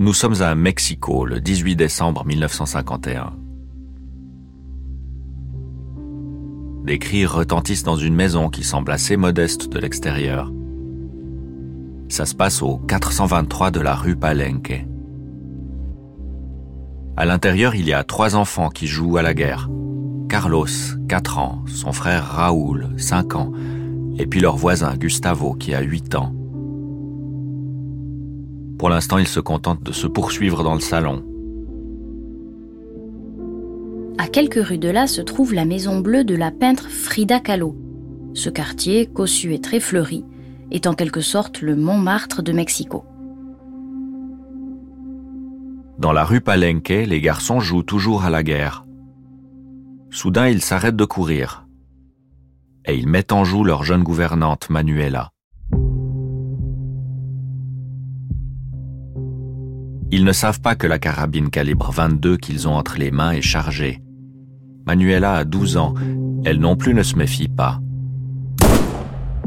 Nous sommes à Mexico le 18 décembre 1951. Des cris retentissent dans une maison qui semble assez modeste de l'extérieur. Ça se passe au 423 de la rue Palenque. À l'intérieur, il y a trois enfants qui jouent à la guerre. Carlos, 4 ans, son frère Raoul, 5 ans, et puis leur voisin Gustavo qui a 8 ans. Pour l'instant, ils se contentent de se poursuivre dans le salon. À quelques rues de là se trouve la maison bleue de la peintre Frida Kahlo. Ce quartier, cossu et très fleuri, est en quelque sorte le Montmartre de Mexico. Dans la rue Palenque, les garçons jouent toujours à la guerre. Soudain, ils s'arrêtent de courir. Et ils mettent en joue leur jeune gouvernante, Manuela. Ils ne savent pas que la carabine calibre 22 qu'ils ont entre les mains est chargée. Manuela a 12 ans, elle non plus ne se méfie pas.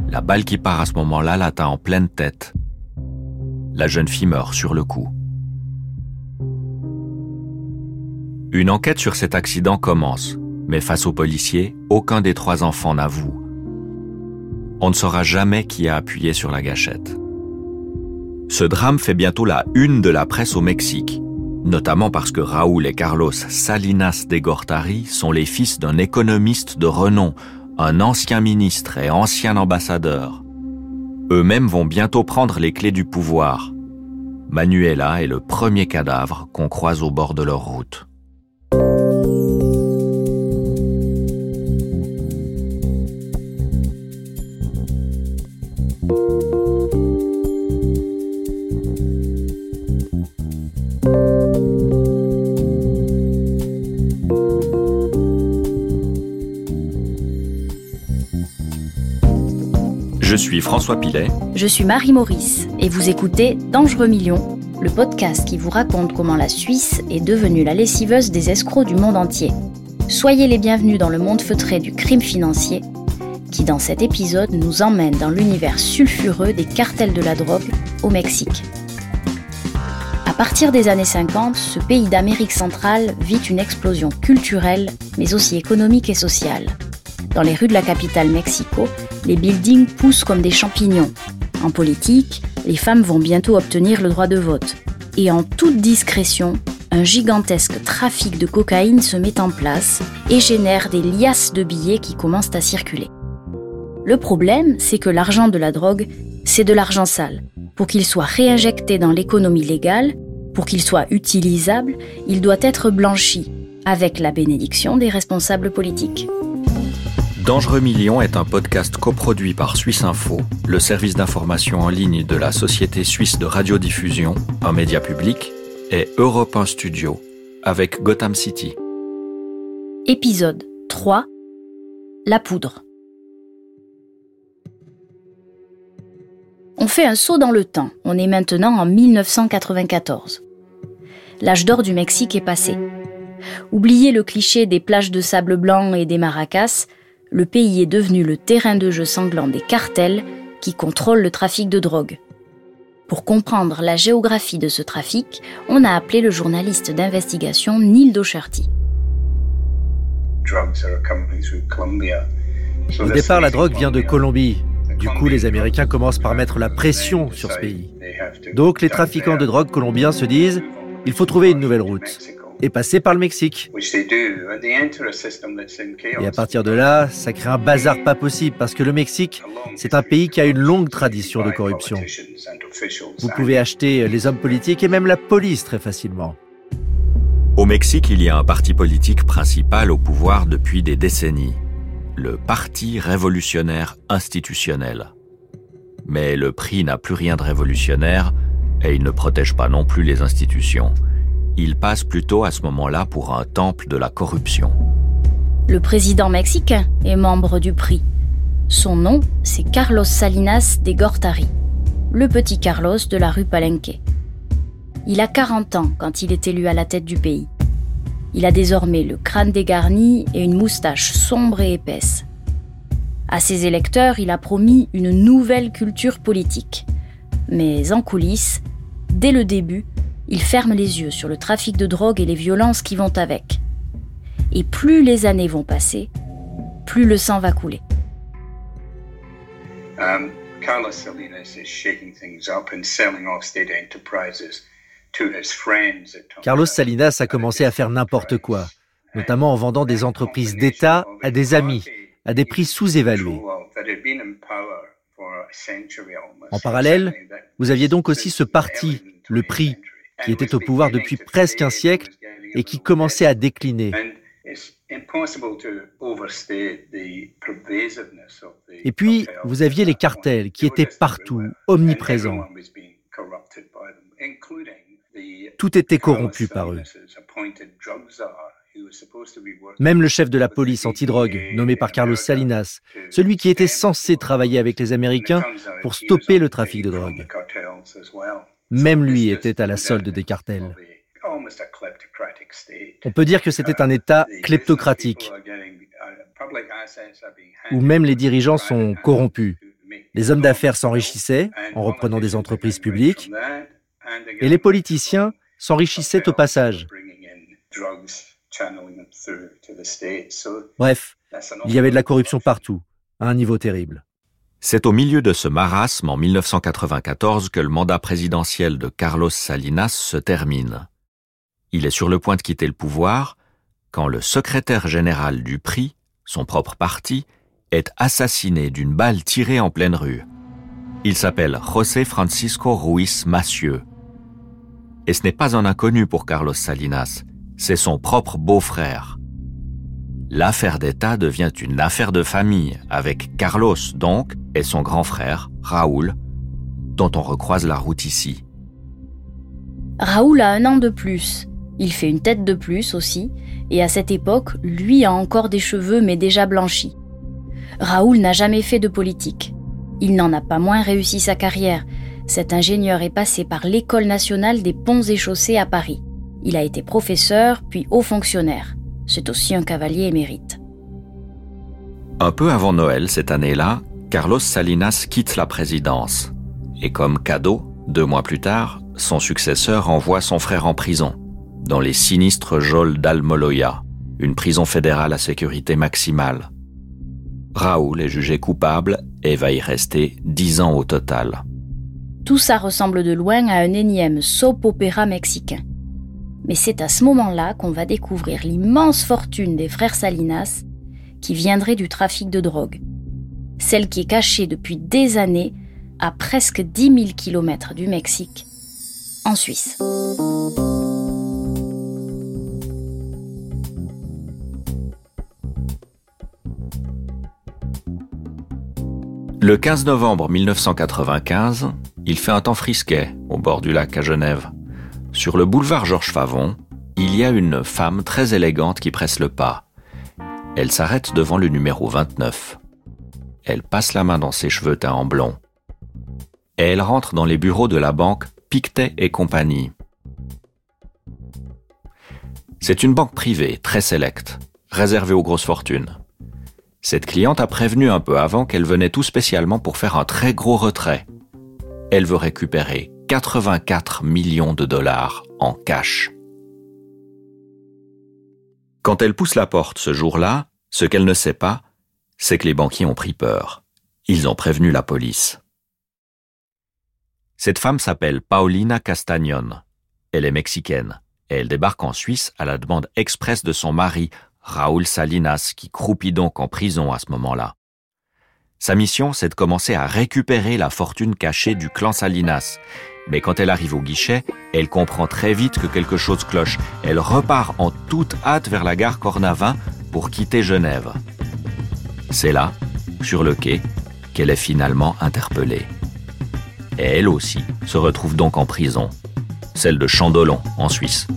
La balle qui part à ce moment-là l'atteint en pleine tête. La jeune fille meurt sur le coup. Une enquête sur cet accident commence, mais face aux policiers, aucun des trois enfants n'avoue. On ne saura jamais qui a appuyé sur la gâchette. Ce drame fait bientôt la une de la presse au Mexique, notamment parce que Raúl et Carlos Salinas de Gortari sont les fils d'un économiste de renom, un ancien ministre et ancien ambassadeur. Eux-mêmes vont bientôt prendre les clés du pouvoir. Manuela est le premier cadavre qu'on croise au bord de leur route. Je suis François Pilet. Je suis Marie Maurice et vous écoutez Dangereux Millions, le podcast qui vous raconte comment la Suisse est devenue la lessiveuse des escrocs du monde entier. Soyez les bienvenus dans le monde feutré du crime financier qui dans cet épisode nous emmène dans l'univers sulfureux des cartels de la drogue au Mexique. À partir des années 50, ce pays d'Amérique centrale vit une explosion culturelle, mais aussi économique et sociale. Dans les rues de la capitale Mexico, les buildings poussent comme des champignons. En politique, les femmes vont bientôt obtenir le droit de vote. Et en toute discrétion, un gigantesque trafic de cocaïne se met en place et génère des liasses de billets qui commencent à circuler. Le problème, c'est que l'argent de la drogue, c'est de l'argent sale. Pour qu'il soit réinjecté dans l'économie légale, pour qu'il soit utilisable, il doit être blanchi, avec la bénédiction des responsables politiques. Dangereux Millions est un podcast coproduit par Suisse Info, le service d'information en ligne de la Société suisse de radiodiffusion, un média public, et Europe 1 Studio, avec Gotham City. Épisode 3 La poudre. On fait un saut dans le temps. On est maintenant en 1994. L'âge d'or du Mexique est passé. Oubliez le cliché des plages de sable blanc et des maracas, le pays est devenu le terrain de jeu sanglant des cartels qui contrôlent le trafic de drogue. Pour comprendre la géographie de ce trafic, on a appelé le journaliste d'investigation Neil Docherty. Au départ, la drogue vient de Colombie. Du coup, les Américains commencent par mettre la pression sur ce pays. Donc, les trafiquants de drogue colombiens se disent, il faut trouver une nouvelle route et passer par le Mexique. Et à partir de là, ça crée un bazar pas possible parce que le Mexique, c'est un pays qui a une longue tradition de corruption. Vous pouvez acheter les hommes politiques et même la police très facilement. Au Mexique, il y a un parti politique principal au pouvoir depuis des décennies, le Parti révolutionnaire institutionnel. Mais le prix n'a plus rien de révolutionnaire et il ne protège pas non plus les institutions il passe plutôt à ce moment-là pour un temple de la corruption. Le président mexicain est membre du prix. Son nom, c'est Carlos Salinas de Gortari, le petit Carlos de la rue Palenque. Il a 40 ans quand il est élu à la tête du pays. Il a désormais le crâne dégarni et une moustache sombre et épaisse. À ses électeurs, il a promis une nouvelle culture politique. Mais en coulisses, dès le début, il ferme les yeux sur le trafic de drogue et les violences qui vont avec. Et plus les années vont passer, plus le sang va couler. Um, Carlos Salinas is shaking things up and selling off state enterprises to his friends. Carlos Salinas a commencé à faire n'importe quoi, notamment en vendant des entreprises d'État à des amis, à des prix sous-évalués. En parallèle, vous aviez donc aussi ce parti, le prix, qui était au pouvoir depuis presque un siècle et qui commençait à décliner. Et puis, vous aviez les cartels qui étaient partout, omniprésents. Tout était corrompu par eux. Même le chef de la police antidrogue, nommé par Carlos Salinas, celui qui était censé travailler avec les Américains pour stopper le trafic de drogue. Même lui était à la solde des cartels. On peut dire que c'était un État kleptocratique, où même les dirigeants sont corrompus. Les hommes d'affaires s'enrichissaient en reprenant des entreprises publiques, et les politiciens s'enrichissaient au passage. Bref, il y avait de la corruption partout, à un niveau terrible. C'est au milieu de ce marasme en 1994 que le mandat présidentiel de Carlos Salinas se termine. Il est sur le point de quitter le pouvoir quand le secrétaire général du PRI, son propre parti, est assassiné d'une balle tirée en pleine rue. Il s'appelle José Francisco Ruiz Massieu. Et ce n'est pas un inconnu pour Carlos Salinas, c'est son propre beau-frère. L'affaire d'État devient une affaire de famille, avec Carlos donc et son grand frère, Raoul, dont on recroise la route ici. Raoul a un an de plus. Il fait une tête de plus aussi, et à cette époque, lui a encore des cheveux mais déjà blanchis. Raoul n'a jamais fait de politique. Il n'en a pas moins réussi sa carrière. Cet ingénieur est passé par l'École nationale des ponts et chaussées à Paris. Il a été professeur, puis haut fonctionnaire. C'est aussi un cavalier émérite. Un peu avant Noël cette année-là, Carlos Salinas quitte la présidence. Et comme cadeau, deux mois plus tard, son successeur envoie son frère en prison dans les sinistres geôles d'Almoloya, une prison fédérale à sécurité maximale. Raoul est jugé coupable et va y rester dix ans au total. Tout ça ressemble de loin à un énième soap opéra mexicain. Mais c'est à ce moment-là qu'on va découvrir l'immense fortune des frères Salinas qui viendrait du trafic de drogue. Celle qui est cachée depuis des années à presque 10 000 km du Mexique, en Suisse. Le 15 novembre 1995, il fait un temps frisquet au bord du lac à Genève. Sur le boulevard Georges Favon, il y a une femme très élégante qui presse le pas. Elle s'arrête devant le numéro 29. Elle passe la main dans ses cheveux teints en blond. Et elle rentre dans les bureaux de la banque Pictet et compagnie. C'est une banque privée, très sélecte, réservée aux grosses fortunes. Cette cliente a prévenu un peu avant qu'elle venait tout spécialement pour faire un très gros retrait. Elle veut récupérer 84 millions de dollars en cash. Quand elle pousse la porte ce jour-là, ce qu'elle ne sait pas, c'est que les banquiers ont pris peur. Ils ont prévenu la police. Cette femme s'appelle Paulina Castagnon. Elle est mexicaine elle débarque en Suisse à la demande expresse de son mari, Raúl Salinas, qui croupit donc en prison à ce moment-là. Sa mission, c'est de commencer à récupérer la fortune cachée du clan Salinas. Mais quand elle arrive au guichet, elle comprend très vite que quelque chose cloche. Elle repart en toute hâte vers la gare Cornavin pour quitter Genève. C'est là, sur le quai, qu'elle est finalement interpellée. Elle aussi se retrouve donc en prison, celle de Chandolon, en Suisse.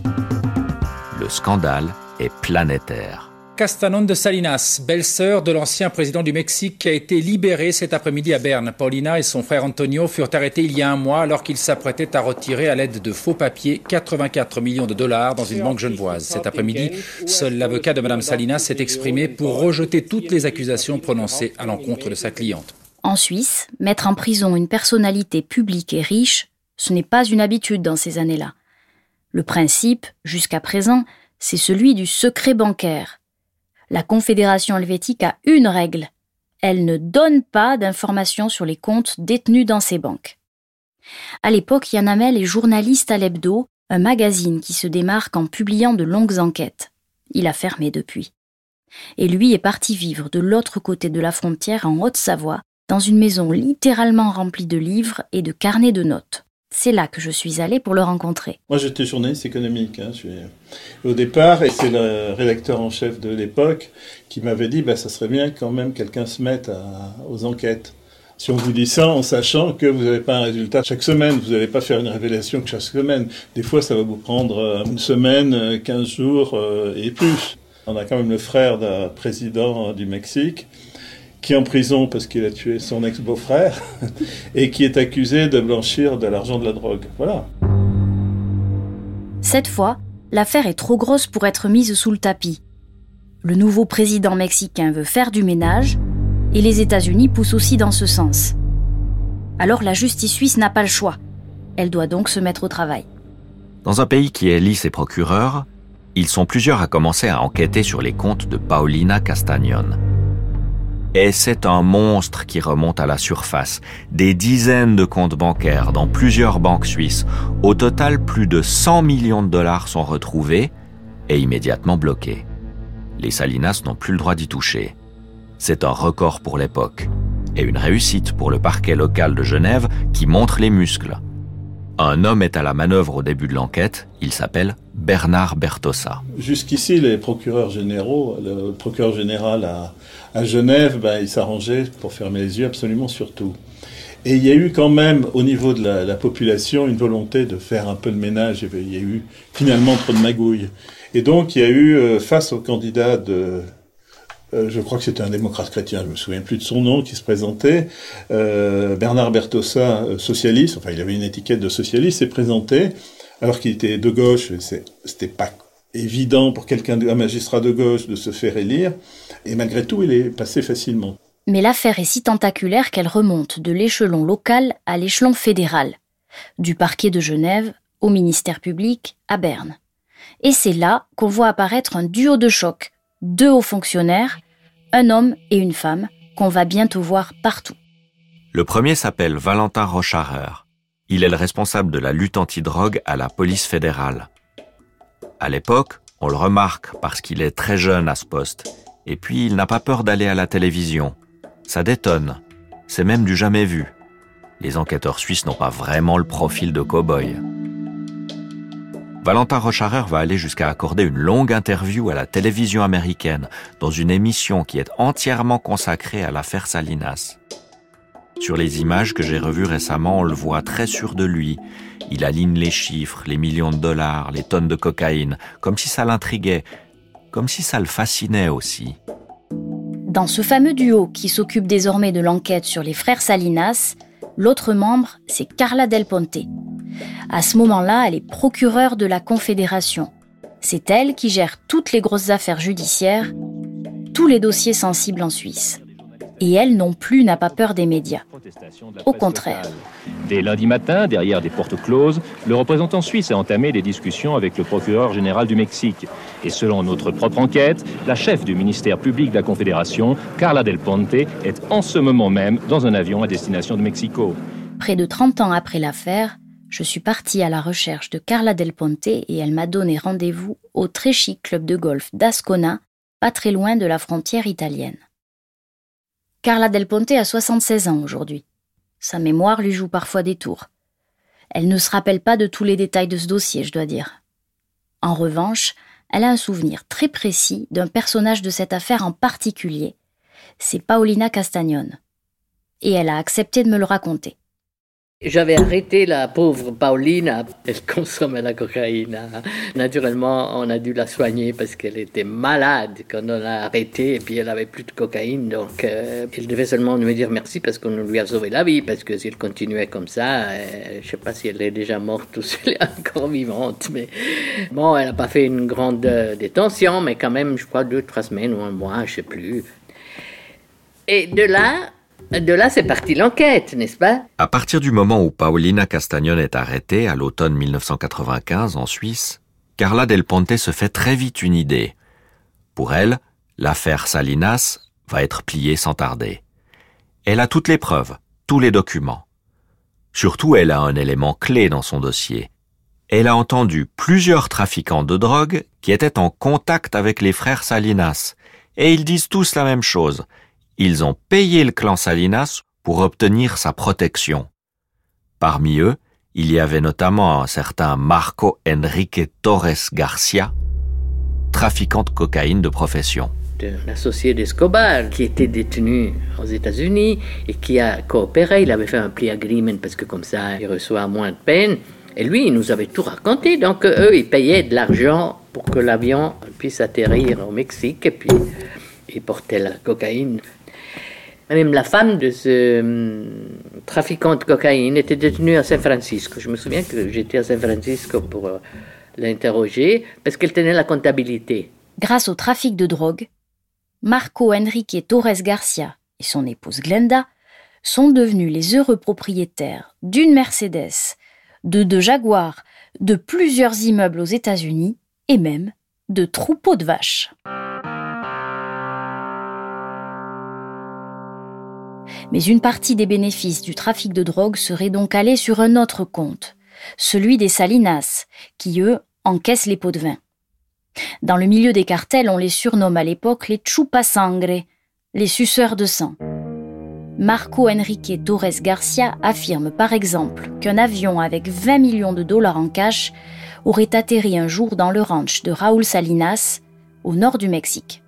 Le scandale est planétaire. Castanon de Salinas, belle-sœur de l'ancien président du Mexique, qui a été libérée cet après-midi à Berne. Paulina et son frère Antonio furent arrêtés il y a un mois alors qu'ils s'apprêtaient à retirer à l'aide de faux papiers 84 millions de dollars dans une banque genevoise. Cet après-midi, seul l'avocat de Mme Salinas s'est exprimé pour rejeter toutes les accusations prononcées à l'encontre de sa cliente. En Suisse, mettre en prison une personnalité publique et riche, ce n'est pas une habitude dans ces années-là. Le principe, jusqu'à présent, c'est celui du secret bancaire. La Confédération helvétique a une règle. Elle ne donne pas d'informations sur les comptes détenus dans ses banques. À l'époque, Yann Hamel est journaliste à l'Hebdo, un magazine qui se démarque en publiant de longues enquêtes. Il a fermé depuis. Et lui est parti vivre de l'autre côté de la frontière en Haute-Savoie, dans une maison littéralement remplie de livres et de carnets de notes. C'est là que je suis allée pour le rencontrer. Moi, j'étais journaliste économique. Hein, Au départ, et c'est le rédacteur en chef de l'époque qui m'avait dit bah, ça serait bien quand même quelqu'un se mette aux enquêtes. Si on vous dit ça en sachant que vous n'avez pas un résultat chaque semaine, vous n'allez pas faire une révélation chaque semaine. Des fois, ça va vous prendre euh, une semaine, 15 euh, jours euh, et plus. On a quand même le frère d'un président du Mexique qui est en prison parce qu'il a tué son ex-beau-frère et qui est accusé de blanchir de l'argent de la drogue. Voilà. Cette fois, l'affaire est trop grosse pour être mise sous le tapis. Le nouveau président mexicain veut faire du ménage et les États-Unis poussent aussi dans ce sens. Alors la justice suisse n'a pas le choix. Elle doit donc se mettre au travail. Dans un pays qui élit ses procureurs, ils sont plusieurs à commencer à enquêter sur les comptes de Paulina Castagnon. Et c'est un monstre qui remonte à la surface. Des dizaines de comptes bancaires dans plusieurs banques suisses. Au total, plus de 100 millions de dollars sont retrouvés et immédiatement bloqués. Les Salinas n'ont plus le droit d'y toucher. C'est un record pour l'époque et une réussite pour le parquet local de Genève qui montre les muscles. Un homme est à la manœuvre au début de l'enquête, il s'appelle Bernard Bertossa. Jusqu'ici, les procureurs généraux, le procureur général à, à Genève, ben, il s'arrangeait pour fermer les yeux absolument sur tout. Et il y a eu quand même, au niveau de la, population, une volonté de faire un peu de ménage. Il y a eu finalement trop de magouilles. Et donc, il y a eu, euh, face au candidat de, euh, je crois que c'était un démocrate chrétien, je me souviens plus de son nom, qui se présentait, euh, Bernard Bertossa, socialiste, enfin il avait une étiquette de socialiste, s'est présenté, alors qu'il était de gauche, c'était pas évident pour quelqu'un, un magistrat de gauche, de se faire élire. Et malgré tout, il est passé facilement. Mais l'affaire est si tentaculaire qu'elle remonte de l'échelon local à l'échelon fédéral, du parquet de Genève au ministère public à Berne. Et c'est là qu'on voit apparaître un duo de choc, deux hauts fonctionnaires, un homme et une femme, qu'on va bientôt voir partout. Le premier s'appelle Valentin Rocharer. Il est le responsable de la lutte anti-drogue à la police fédérale. À l'époque, on le remarque parce qu'il est très jeune à ce poste. Et puis, il n'a pas peur d'aller à la télévision. Ça détonne. C'est même du jamais vu. Les enquêteurs suisses n'ont pas vraiment le profil de cow-boy. Valentin Rocharer va aller jusqu'à accorder une longue interview à la télévision américaine dans une émission qui est entièrement consacrée à l'affaire Salinas. Sur les images que j'ai revues récemment, on le voit très sûr de lui. Il aligne les chiffres, les millions de dollars, les tonnes de cocaïne, comme si ça l'intriguait, comme si ça le fascinait aussi. Dans ce fameux duo qui s'occupe désormais de l'enquête sur les frères Salinas, l'autre membre, c'est Carla Del Ponte. À ce moment-là, elle est procureure de la Confédération. C'est elle qui gère toutes les grosses affaires judiciaires, tous les dossiers sensibles en Suisse. Et elle non plus n'a pas peur des médias. Au contraire. Dès lundi matin, derrière des portes closes, le représentant suisse a entamé des discussions avec le procureur général du Mexique. Et selon notre propre enquête, la chef du ministère public de la Confédération, Carla Del Ponte, est en ce moment même dans un avion à destination de Mexico. Près de 30 ans après l'affaire, je suis partie à la recherche de Carla Del Ponte et elle m'a donné rendez-vous au très chic club de golf d'Ascona, pas très loin de la frontière italienne. Carla Del Ponte a 76 ans aujourd'hui. Sa mémoire lui joue parfois des tours. Elle ne se rappelle pas de tous les détails de ce dossier, je dois dire. En revanche, elle a un souvenir très précis d'un personnage de cette affaire en particulier. C'est Paolina Castagnon. Et elle a accepté de me le raconter. J'avais arrêté la pauvre Pauline, elle consommait la cocaïne. Naturellement, on a dû la soigner parce qu'elle était malade quand on l'a arrêtée et puis elle avait plus de cocaïne. Donc, euh, elle devait seulement nous dire merci parce qu'on lui a sauvé la vie. Parce que s'il continuait comme ça, euh, je sais pas si elle est déjà morte ou si elle est encore vivante. Mais bon, elle n'a pas fait une grande euh, détention, mais quand même, je crois deux, trois semaines ou un mois, je sais plus. Et de là, De là, c'est parti l'enquête, n'est-ce pas? À partir du moment où Paolina Castagnon est arrêtée, à l'automne 1995 en Suisse, Carla Del Ponte se fait très vite une idée. Pour elle, l'affaire Salinas va être pliée sans tarder. Elle a toutes les preuves, tous les documents. Surtout, elle a un élément clé dans son dossier. Elle a entendu plusieurs trafiquants de drogue qui étaient en contact avec les frères Salinas, et ils disent tous la même chose. Ils ont payé le clan Salinas pour obtenir sa protection. Parmi eux, il y avait notamment un certain Marco Enrique Torres Garcia, trafiquant de cocaïne de profession. Un associé d'Escobar qui était détenu aux États-Unis et qui a coopéré. Il avait fait un plea agreement parce que comme ça, il reçoit moins de peine. Et lui, il nous avait tout raconté. Donc, eux, ils payaient de l'argent pour que l'avion puisse atterrir au Mexique et puis ils portaient la cocaïne même la femme de ce hum, trafiquant de cocaïne était détenue à San Francisco. Je me souviens que j'étais à San Francisco pour euh, l'interroger parce qu'elle tenait la comptabilité. Grâce au trafic de drogue, Marco Enrique Torres Garcia et son épouse Glenda sont devenus les heureux propriétaires d'une Mercedes, de deux Jaguars, de plusieurs immeubles aux États-Unis et même de troupeaux de vaches. Mais une partie des bénéfices du trafic de drogue serait donc allée sur un autre compte, celui des Salinas, qui, eux, encaissent les pots de vin. Dans le milieu des cartels, on les surnomme à l'époque les sangre, les suceurs de sang. Marco Enrique Torres Garcia affirme par exemple qu'un avion avec 20 millions de dollars en cash aurait atterri un jour dans le ranch de Raúl Salinas, au nord du Mexique.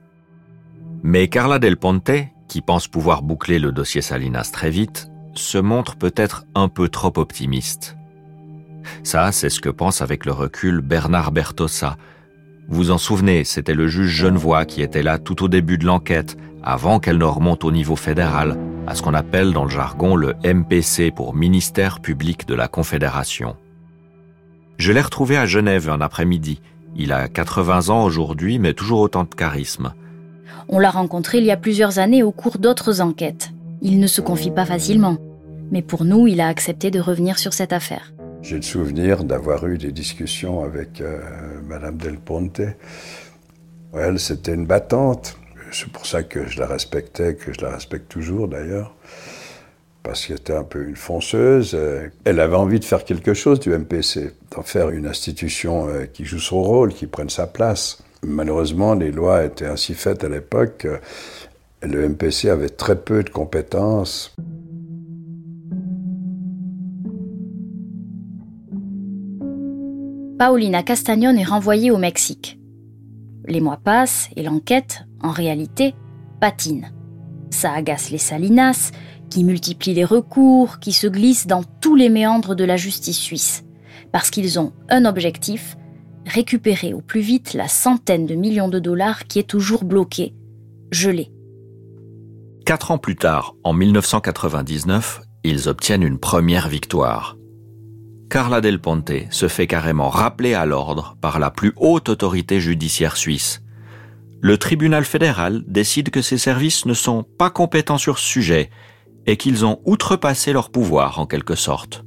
Mais Carla Del Ponte, qui pense pouvoir boucler le dossier Salinas très vite, se montre peut-être un peu trop optimiste. Ça, c'est ce que pense avec le recul Bernard Bertossa. Vous en souvenez, c'était le juge genevois qui était là tout au début de l'enquête, avant qu'elle ne remonte au niveau fédéral, à ce qu'on appelle dans le jargon le MPC pour Ministère public de la Confédération. Je l'ai retrouvé à Genève un après-midi. Il a 80 ans aujourd'hui, mais toujours autant de charisme. On l'a rencontré il y a plusieurs années au cours d'autres enquêtes. Il ne se confie pas facilement. Mais pour nous, il a accepté de revenir sur cette affaire. J'ai le souvenir d'avoir eu des discussions avec euh, Madame Del Ponte. Elle, c'était une battante. C'est pour ça que je la respectais, que je la respecte toujours d'ailleurs. Parce qu'elle était un peu une fonceuse. Elle avait envie de faire quelque chose du MPC, d'en faire une institution euh, qui joue son rôle, qui prenne sa place. Malheureusement, les lois étaient ainsi faites à l'époque. Le MPC avait très peu de compétences. Paulina Castagnon est renvoyée au Mexique. Les mois passent et l'enquête, en réalité, patine. Ça agace les Salinas, qui multiplient les recours, qui se glissent dans tous les méandres de la justice suisse, parce qu'ils ont un objectif, récupérer au plus vite la centaine de millions de dollars qui est toujours bloquée, gelée. Quatre ans plus tard, en 1999, ils obtiennent une première victoire. Carla Del Ponte se fait carrément rappeler à l'ordre par la plus haute autorité judiciaire suisse. Le tribunal fédéral décide que ses services ne sont pas compétents sur ce sujet et qu'ils ont outrepassé leur pouvoir en quelque sorte.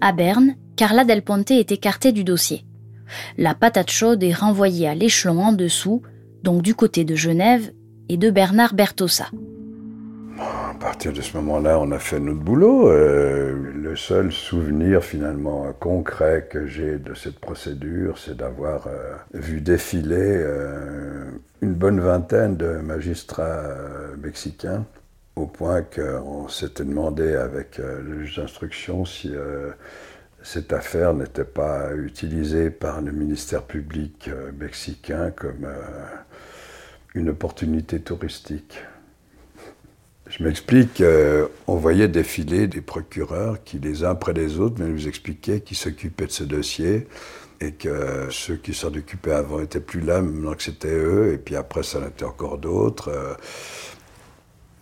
À Berne, Carla Del Ponte est écartée du dossier la patate chaude est renvoyée à l'échelon en dessous, donc du côté de Genève et de Bernard Bertossa. À partir de ce moment-là, on a fait notre boulot. Euh, le seul souvenir finalement concret que j'ai de cette procédure, c'est d'avoir euh, vu défiler euh, une bonne vingtaine de magistrats mexicains, au point qu'on s'était demandé avec le juge d'instruction si cette affaire n'était pas utilisée par le ministère public euh, mexicain comme euh, une opportunité touristique. Je m'explique, euh, on voyait défiler des procureurs qui, les uns après les autres, nous expliquaient qu'ils s'occupaient de ce dossier et que ceux qui s'en occupaient avant n'étaient plus là, maintenant que c'était eux, et puis après, ça en était encore d'autres.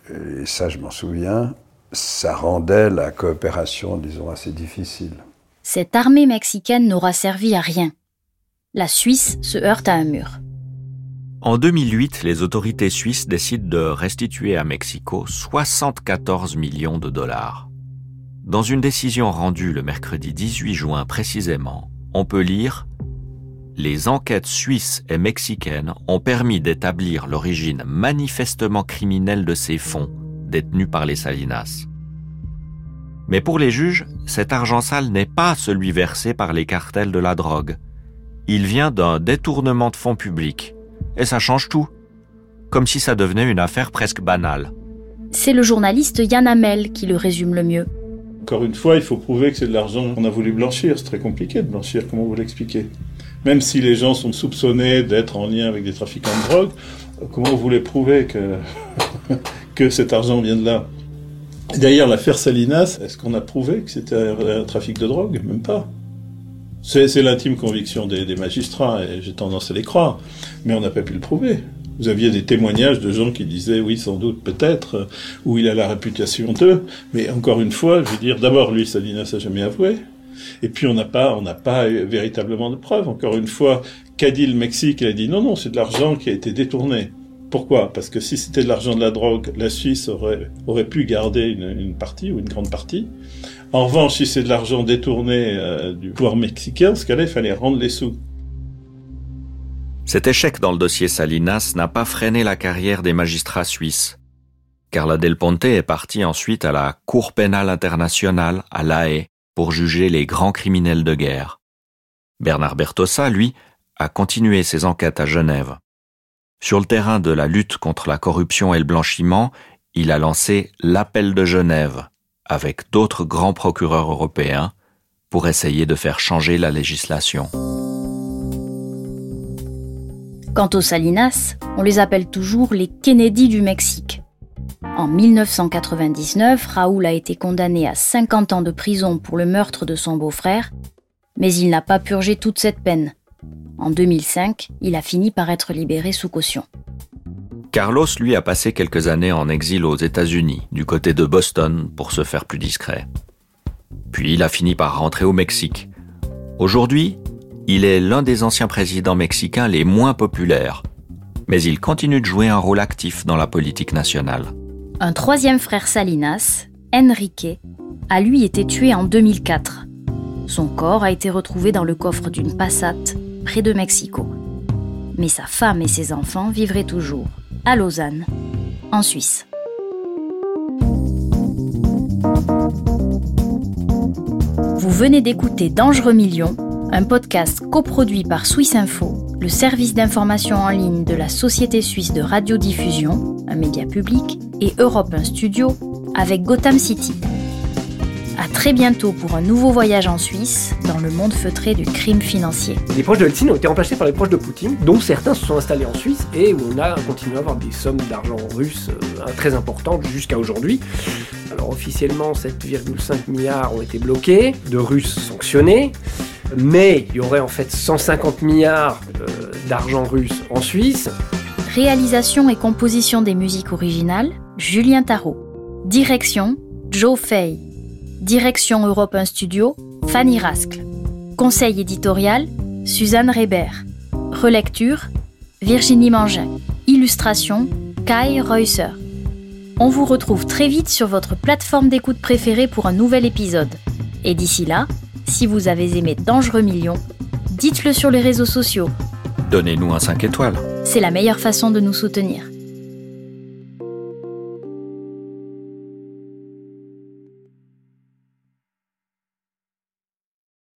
et ça, je m'en souviens, ça rendait la coopération, disons, assez difficile cette armée mexicaine n'aura servi à rien. La Suisse se heurte à un mur. En 2008, les autorités suisses décident de restituer à Mexico 74 millions de dollars. Dans une décision rendue le mercredi 18 juin précisément, on peut lire Les enquêtes suisses et mexicaines ont permis d'établir l'origine manifestement criminelle de ces fonds détenus par les Salinas. Mais pour les juges, cet argent sale n'est pas celui versé par les cartels de la drogue. Il vient d'un détournement de fonds publics. Et ça change tout. Comme si ça devenait une affaire presque banale. C'est le journaliste Yann Hamel qui le résume le mieux. Encore une fois, il faut prouver que c'est de l'argent qu'on a voulu blanchir. C'est très compliqué de blanchir, comment vous l'expliquez? Même si les gens sont soupçonnés d'être en lien avec des trafiquants de drogue, comment vous voulez prouver que, que cet argent vient de là? D'ailleurs, l'affaire Salinas, est-ce qu'on a prouvé que c'était un trafic de drogue? Même pas. C'est l'intime conviction des, magistrats, et j'ai tendance à les croire, mais on n'a pas pu le prouver. Vous aviez des témoignages de gens qui disaient oui, sans doute, peut-être, ou il a la réputation d'eux, mais encore une fois, je veux dire, d'abord, lui, Salinas n'a jamais avoué, et puis on n'a pas, on n'a pas véritablement de preuves. Encore une fois, qu'a dit le Mexique? Il a dit non, non, c'est de l'argent qui a été détourné. Pourquoi? Parce que si c'était de l'argent de la drogue, la Suisse aurait, pu garder une, une, partie ou une grande partie. En revanche, si c'est de l'argent détourné euh, du pouvoir mexicain, ce cas-là, il fallait rendre les sous. Cet échec dans le dossier Salinas n'a pas freiné la carrière des magistrats suisses. Carla Del Ponte est partie ensuite à la Cour pénale internationale à La Haye pour juger les grands criminels de guerre. Bernard Bertossa, lui, a continué ses enquêtes à Genève. Sur le terrain de la lutte contre la corruption et le blanchiment, il a lancé l'appel de Genève avec d'autres grands procureurs européens pour essayer de faire changer la législation. Quant aux Salinas, on les appelle toujours les Kennedy du Mexique. En 1999, Raoul a été condamné à 50 ans de prison pour le meurtre de son beau-frère, mais il n'a pas purgé toute cette peine. En 2005, il a fini par être libéré sous caution. Carlos, lui, a passé quelques années en exil aux États-Unis, du côté de Boston, pour se faire plus discret. Puis il a fini par rentrer au Mexique. Aujourd'hui, il est l'un des anciens présidents mexicains les moins populaires, mais il continue de jouer un rôle actif dans la politique nationale. Un troisième frère Salinas, Enrique, a lui été tué en 2004. Son corps a été retrouvé dans le coffre d'une Passat près de Mexico. Mais sa femme et ses enfants vivraient toujours à Lausanne, en Suisse. Vous venez d'écouter Dangereux Millions, un podcast coproduit par Swiss Info, le service d'information en ligne de la Société suisse de radiodiffusion, un média public, et Europe 1 Studio avec Gotham City. Très bientôt pour un nouveau voyage en Suisse dans le monde feutré du crime financier. Les proches de Helsinki ont été remplacés par les proches de Poutine, dont certains se sont installés en Suisse et où on a continué à avoir des sommes d'argent russe euh, très importantes jusqu'à aujourd'hui. Alors officiellement, 7,5 milliards ont été bloqués, de Russes sanctionnés, mais il y aurait en fait 150 milliards euh, d'argent russe en Suisse. Réalisation et composition des musiques originales, Julien Tarot. Direction, Joe Fay. Direction Europe 1 Studio, Fanny Rascle. Conseil éditorial, Suzanne Reber. Relecture, Virginie Mangin. Illustration, Kai Reusser. On vous retrouve très vite sur votre plateforme d'écoute préférée pour un nouvel épisode. Et d'ici là, si vous avez aimé Dangereux Millions, dites-le sur les réseaux sociaux. Donnez-nous un 5 étoiles. C'est la meilleure façon de nous soutenir.